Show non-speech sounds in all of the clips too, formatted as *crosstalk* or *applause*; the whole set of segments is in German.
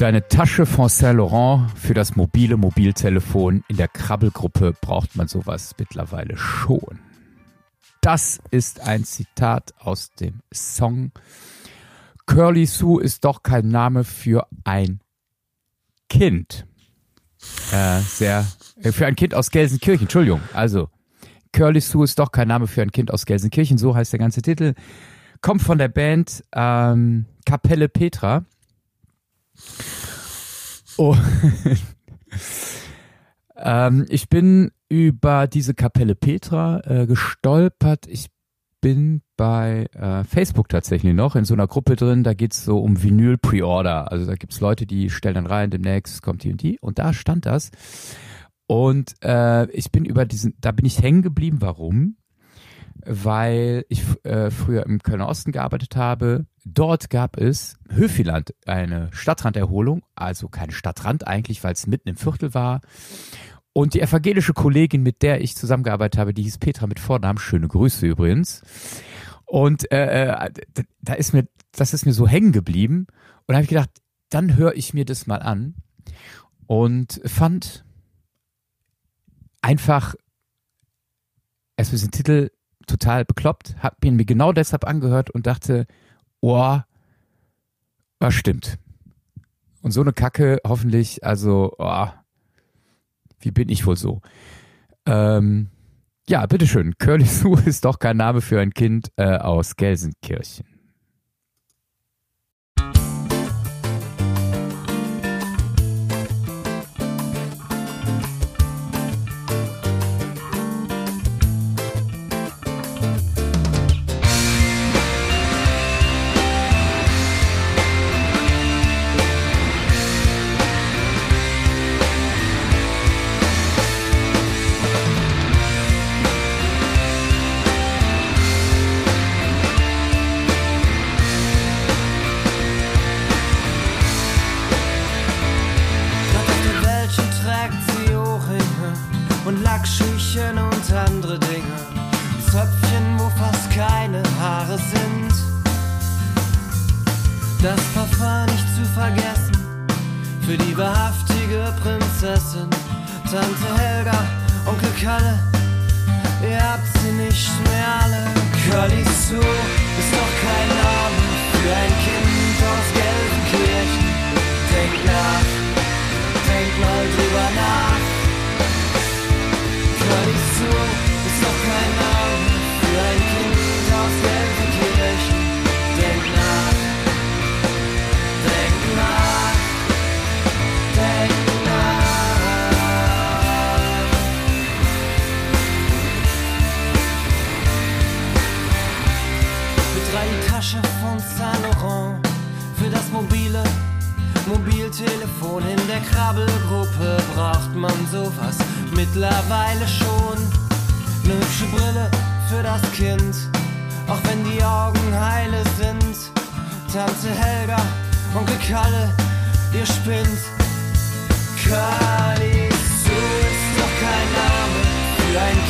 deine Tasche von Saint Laurent, für das mobile Mobiltelefon in der Krabbelgruppe braucht man sowas mittlerweile schon. Das ist ein Zitat aus dem Song. Curly Sue ist doch kein Name für ein Kind. Äh, sehr, äh, für ein Kind aus Gelsenkirchen, Entschuldigung. Also, Curly Sue ist doch kein Name für ein Kind aus Gelsenkirchen, so heißt der ganze Titel. Kommt von der Band ähm, Kapelle Petra. Oh. *laughs* ähm, ich bin über diese Kapelle Petra äh, gestolpert. Ich bin bei äh, Facebook tatsächlich noch in so einer Gruppe drin, da geht's so um Vinyl Pre-Order. Also da gibt's Leute, die stellen dann rein, demnächst kommt die und die. Und da stand das. Und äh, ich bin über diesen, da bin ich hängen geblieben. Warum? Weil ich äh, früher im Kölner Osten gearbeitet habe. Dort gab es Höfiland, eine Stadtranderholung, also kein Stadtrand eigentlich, weil es mitten im Viertel war. Und die evangelische Kollegin, mit der ich zusammengearbeitet habe, die hieß Petra mit Vornamen, schöne Grüße übrigens. Und äh, äh da ist mir, das ist mir so hängen geblieben. Und da habe ich gedacht, dann höre ich mir das mal an. Und fand einfach erstmal diesen Titel total bekloppt, hab ihn mir genau deshalb angehört und dachte, oh, was stimmt. Und so eine Kacke hoffentlich, also, oh, wie bin ich wohl so? Ähm, ja, bitteschön. Curly *laughs* Sue ist doch kein Name für ein Kind äh, aus Gelsenkirchen. Prinzessin, Tante Helga, Onkel Kalle, ihr habt sie nicht mehr alle. Curly Sue ist doch kein Name. Mit drei die Tasche von Saint Laurent. Für das mobile Mobiltelefon in der Krabbelgruppe braucht man sowas mittlerweile schon. Eine hübsche Brille für das Kind, auch wenn die Augen heile sind. Tante Helga, Onkel Kalle, ihr spinnt. Kali ist doch kein Name für ein Kind.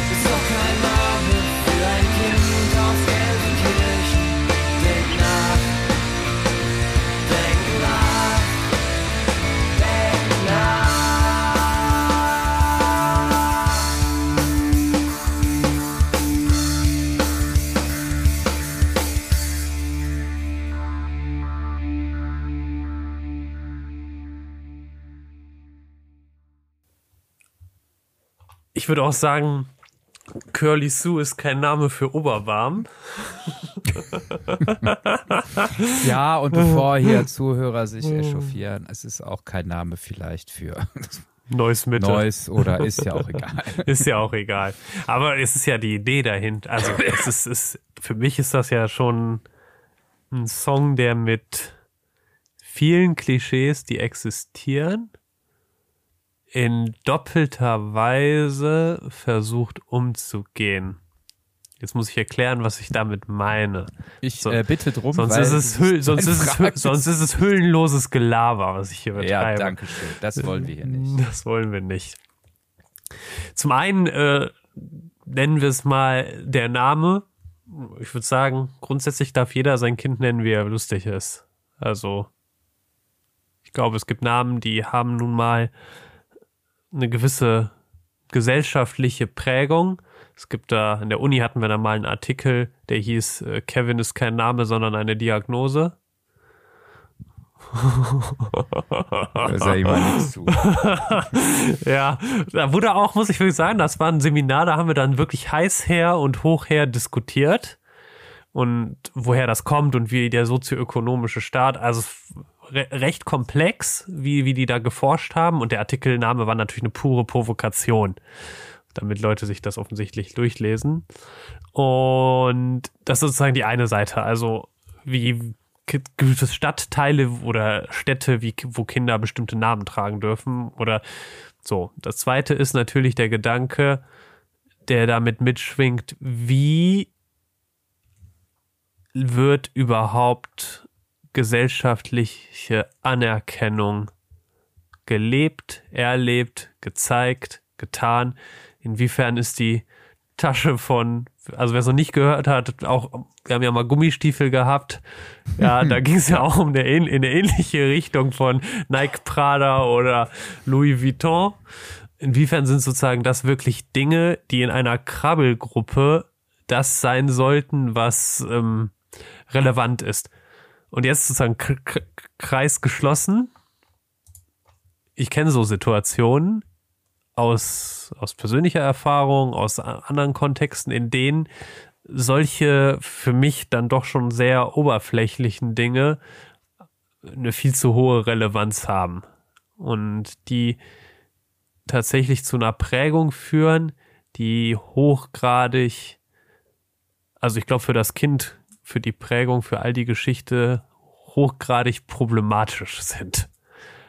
würde auch sagen, Curly Sue ist kein Name für Oberwarm. *laughs* ja, und bevor hier Zuhörer sich echauffieren, es ist auch kein Name vielleicht für *laughs* Neues Mitte. Neues oder ist ja auch egal. *laughs* ist ja auch egal. Aber es ist ja die Idee dahinter. Also es ist, ist, für mich ist das ja schon ein Song, der mit vielen Klischees, die existieren, in doppelter Weise versucht umzugehen. Jetzt muss ich erklären, was ich damit meine. Ich so, äh, bitte drum. Sonst, ist es, Hüll, sonst, ist es, sonst ist es hüllenloses Gelaber, was ich hier betreibe. Ja, danke schön. Das wollen wir hier nicht. *laughs* Das wollen wir nicht. Zum einen äh, nennen wir es mal der Name. Ich würde sagen, grundsätzlich darf jeder sein Kind nennen, wie er lustig ist. Also, ich glaube, es gibt Namen, die haben nun mal eine gewisse gesellschaftliche Prägung. Es gibt da, in der Uni hatten wir da mal einen Artikel, der hieß, äh, Kevin ist kein Name, sondern eine Diagnose. *laughs* *laughs* ja, da wurde auch, muss ich wirklich sagen, das war ein Seminar, da haben wir dann wirklich heiß her und hoch her diskutiert und woher das kommt und wie der sozioökonomische Staat, also re recht komplex, wie, wie die da geforscht haben. Und der Artikelname war natürlich eine pure Provokation, damit Leute sich das offensichtlich durchlesen. Und das ist sozusagen die eine Seite. Also wie gewisse Stadtteile oder Städte, wie, wo Kinder bestimmte Namen tragen dürfen oder so. Das zweite ist natürlich der Gedanke, der damit mitschwingt, wie wird überhaupt gesellschaftliche Anerkennung gelebt, erlebt, gezeigt, getan? Inwiefern ist die Tasche von, also wer es noch nicht gehört hat, auch, wir haben ja mal Gummistiefel gehabt. Ja, *laughs* da ging es ja auch um eine, in eine ähnliche Richtung von Nike Prada oder Louis Vuitton. Inwiefern sind sozusagen das wirklich Dinge, die in einer Krabbelgruppe das sein sollten, was ähm, relevant ist? Und jetzt sozusagen Kreis geschlossen. Ich kenne so Situationen aus, aus persönlicher Erfahrung, aus anderen Kontexten, in denen solche für mich dann doch schon sehr oberflächlichen Dinge eine viel zu hohe Relevanz haben und die tatsächlich zu einer Prägung führen, die hochgradig, also ich glaube für das Kind für die Prägung, für all die Geschichte hochgradig problematisch sind.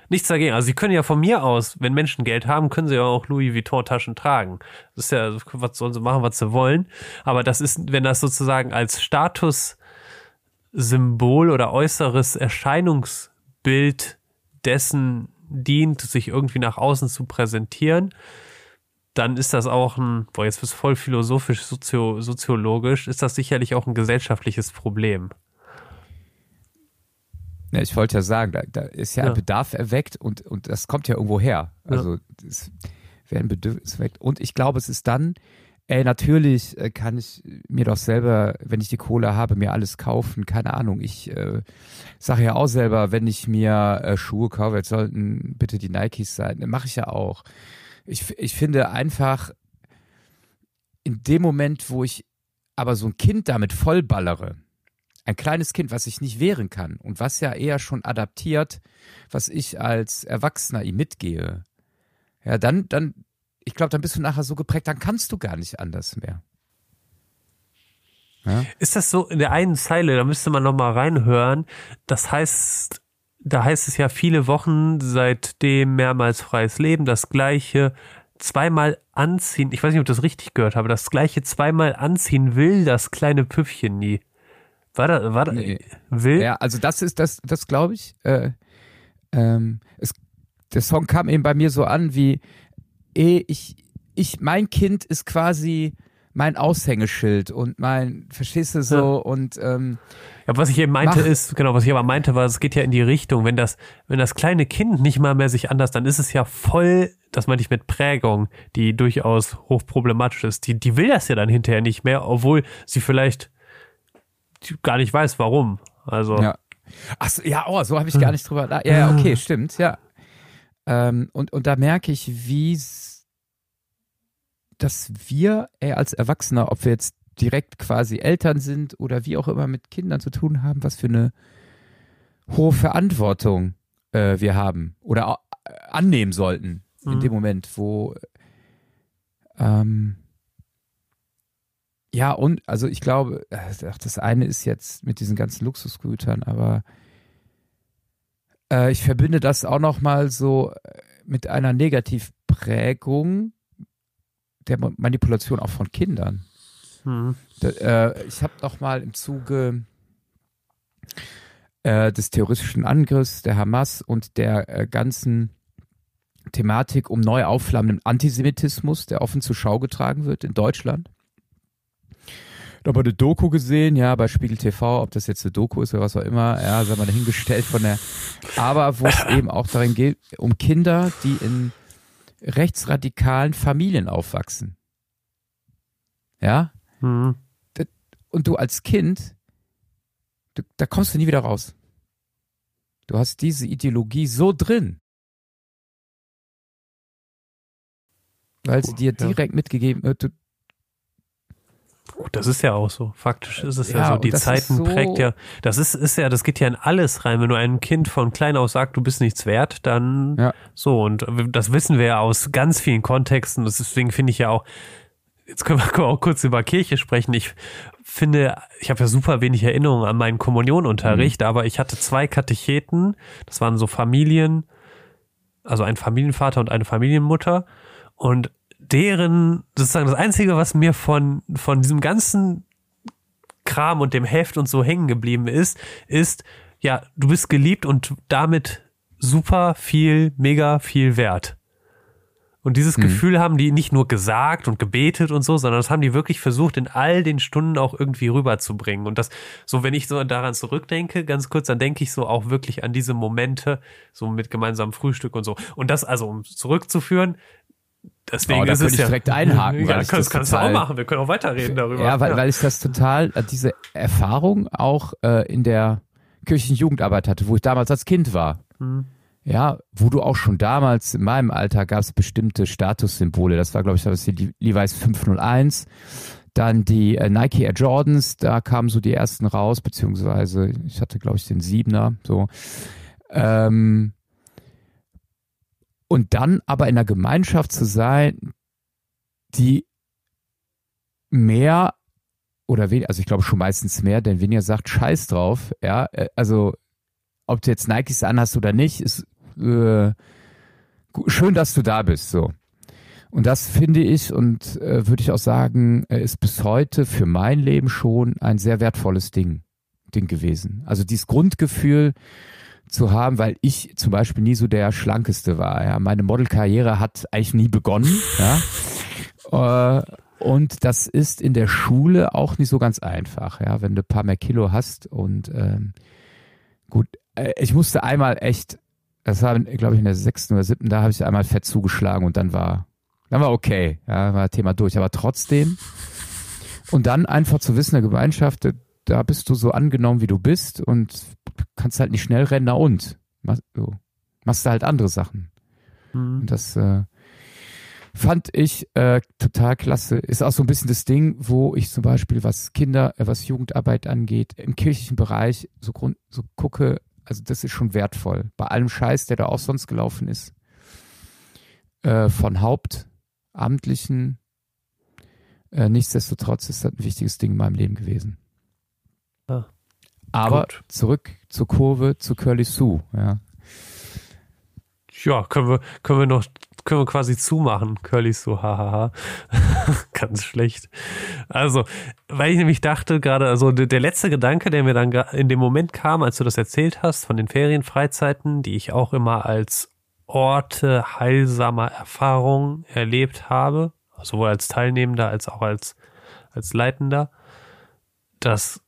Nichts dagegen. Also sie können ja von mir aus, wenn Menschen Geld haben, können sie ja auch Louis Vuitton Taschen tragen. Das ist ja, was sollen sie machen, was sie wollen. Aber das ist, wenn das sozusagen als Statussymbol oder äußeres Erscheinungsbild dessen dient, sich irgendwie nach außen zu präsentieren, dann ist das auch ein, boah, jetzt bist du voll philosophisch, sozio, soziologisch, ist das sicherlich auch ein gesellschaftliches Problem. Ja, ich wollte ja sagen, da, da ist ja, ja, ein Bedarf erweckt und, und das kommt ja irgendwo her. Also es werden Bedürfnisse erweckt. Und ich glaube, es ist dann, ey, natürlich äh, kann ich mir doch selber, wenn ich die Kohle habe, mir alles kaufen. Keine Ahnung. Ich äh, sage ja auch selber, wenn ich mir äh, Schuhe kaufe, jetzt sollten bitte die Nikes sein. Mache ich ja auch ich, ich finde einfach, in dem Moment, wo ich aber so ein Kind damit vollballere, ein kleines Kind, was sich nicht wehren kann und was ja eher schon adaptiert, was ich als Erwachsener ihm mitgehe, ja, dann, dann, ich glaube, dann bist du nachher so geprägt, dann kannst du gar nicht anders mehr. Ja? Ist das so in der einen Zeile, da müsste man nochmal reinhören, das heißt, da heißt es ja viele Wochen seitdem mehrmals freies Leben, das gleiche zweimal anziehen. Ich weiß nicht, ob ich das richtig gehört habe. Das gleiche zweimal anziehen will das kleine Püffchen nie. War da, war da, nee. will? Ja, also das ist das, das glaube ich. Äh, ähm, es, der Song kam eben bei mir so an wie, eh, ich, ich, mein Kind ist quasi mein Aushängeschild und mein, verstehst du so, ja. und ähm, ja, was ich eben meinte mach. ist, genau, was ich aber meinte war, es geht ja in die Richtung, wenn das, wenn das kleine Kind nicht mal mehr sich anders, dann ist es ja voll, das meinte ich mit Prägung, die durchaus hochproblematisch ist. Die, die will das ja dann hinterher nicht mehr, obwohl sie vielleicht gar nicht weiß, warum. Also. Ja. Ach so, ja, oh, so habe ich gar nicht drüber. Ja, ja, okay, *laughs* stimmt, ja. Ähm, und, und da merke ich, wie dass wir ey, als Erwachsener, ob wir jetzt direkt quasi Eltern sind oder wie auch immer mit Kindern zu tun haben, was für eine hohe Verantwortung äh, wir haben oder äh, annehmen sollten in dem Mhm. Moment, wo ähm, ja und also ich glaube, äh, das eine ist jetzt mit diesen ganzen Luxusgütern, aber äh, ich verbinde das auch noch mal so äh, mit einer Negativprägung der Ma- Manipulation auch von Kindern. Mhm. Da, äh, ich habe noch mal im Zuge äh, des terroristischen Angriffs der Hamas und der äh, ganzen Thematik um neu aufflammenden Antisemitismus, der offen zur Schau getragen wird in Deutschland. Da haben wir eine Doku gesehen, ja, bei Spiegel TV, ob das jetzt eine Doku ist oder was auch immer, ja, sagen wir dahingestellt von der, aber wo es *laughs* eben auch darin geht, um Kinder, die in rechtsradikalen Familien aufwachsen. Ja, Mhm. und du als Kind, du, da kommst du nie wieder raus. Du hast diese Ideologie so drin. Weil sie dir Ja. direkt mitgegeben wird. Du, Gut, das ist ja auch so. Faktisch ist es ja, Ja, so. Die Zeiten so- prägt ja. Das ist, ist ja, das geht ja in alles rein. Wenn du einem Kind von klein aus sagst, du bist nichts wert, dann Ja. so. Und das wissen wir ja aus ganz vielen Kontexten. Deswegen finde ich ja auch, jetzt können wir, *laughs* können wir auch kurz über Kirche sprechen. Ich finde, ich habe ja super wenig Erinnerungen an meinen Kommunionunterricht, Mhm. aber ich hatte zwei Katecheten. Das waren so Familien, also ein Familienvater und eine Familienmutter. Und deren, sozusagen das Einzige, was mir von, von diesem ganzen Kram und dem Heft und so hängen geblieben ist, ist, ja, du bist geliebt und damit super viel, mega viel wert. Und dieses Mhm. Gefühl haben die nicht nur gesagt und gebetet und so, sondern das haben die wirklich versucht, in all den Stunden auch irgendwie rüberzubringen. Und das, so wenn ich so daran zurückdenke, ganz kurz, dann denke ich so auch wirklich an diese Momente, so mit gemeinsamem Frühstück und so. Und das, also um zurückzuführen, deswegen Oh, da ist könnte es ich ja. direkt einhaken, *laughs* Ja, kannst, das kannst du auch machen. Wir können auch weiterreden darüber. ja, weil, weil ich das total, äh, diese Erfahrung auch äh, in der kirchlichen Jugendarbeit hatte, wo ich damals als Kind war. Hm. Ja, wo du auch schon damals, in meinem Alter, gab es bestimmte Statussymbole. Das war, glaube ich, das die Le- Levi's 501. Dann die äh, Nike Air Jordans, da kamen so die ersten raus, beziehungsweise ich hatte, glaube ich, den Siebener. So. Ähm, und dann aber in einer Gemeinschaft zu sein, die mehr oder weniger, also ich glaube schon meistens mehr, denn weniger sagt Scheiß drauf, ja, äh, also ob du jetzt Nikes anhast oder nicht, ist äh, schön, dass du da bist, so. Und das finde ich und äh, würde ich auch sagen, äh, ist bis heute für mein Leben schon ein sehr wertvolles Ding, Ding gewesen. Also dieses Grundgefühl zu haben, weil ich zum Beispiel nie so der schlankeste war. Ja, meine Modelkarriere hat eigentlich nie begonnen. Ja, *laughs* äh, und das ist in der Schule auch nicht so ganz einfach. Ja, wenn du ein paar mehr Kilo hast und ähm, gut, äh, ich musste einmal echt, das war, glaube ich, in der sechsten oder siebten, da habe ich einmal fett zugeschlagen und dann war, dann war okay, ja, war Thema durch. Aber trotzdem und dann einfach zu wissen, der Gemeinschaft, da- bist du so angenommen, wie du bist und kannst halt nicht schnell rennen, na und machst, so, machst du halt andere Sachen. Hm. Und das äh, fand ich äh, total klasse. Ist auch so ein bisschen das Ding, wo ich zum Beispiel, was Kinder, äh, was Jugendarbeit angeht, im kirchlichen Bereich so, Grund, so gucke, also das ist schon wertvoll. Bei allem Scheiß, der da auch sonst gelaufen ist. Äh, von Hauptamtlichen. Äh, nichtsdestotrotz ist das ein wichtiges Ding in meinem Leben gewesen. Ah, Aber gut. zurück zur Kurve zu Curly Sue. Ja. Ja, können wir, können wir noch, können wir quasi zumachen. Curly so, hahaha. *laughs* Ganz schlecht. Also, weil ich nämlich dachte gerade, also der, letzte Gedanke, der mir dann in dem Moment kam, als du das erzählt hast, von den Ferienfreizeiten, die ich auch immer als Orte heilsamer Erfahrung erlebt habe, sowohl als Teilnehmender als auch als, als Leitender, dass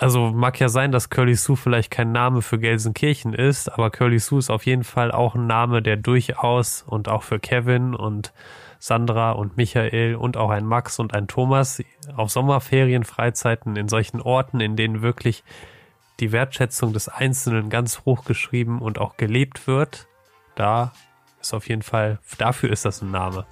also mag ja sein, dass Curly Sue vielleicht kein Name für Gelsenkirchen ist, aber Curly Sue ist auf jeden Fall auch ein Name, der durchaus und auch für Kevin und Sandra und Michael und auch ein Max und ein Thomas auf Sommerferien, Freizeiten in solchen Orten, in denen wirklich die Wertschätzung des Einzelnen ganz hoch geschrieben und auch gelebt wird, da ist auf jeden Fall, dafür ist das ein Name.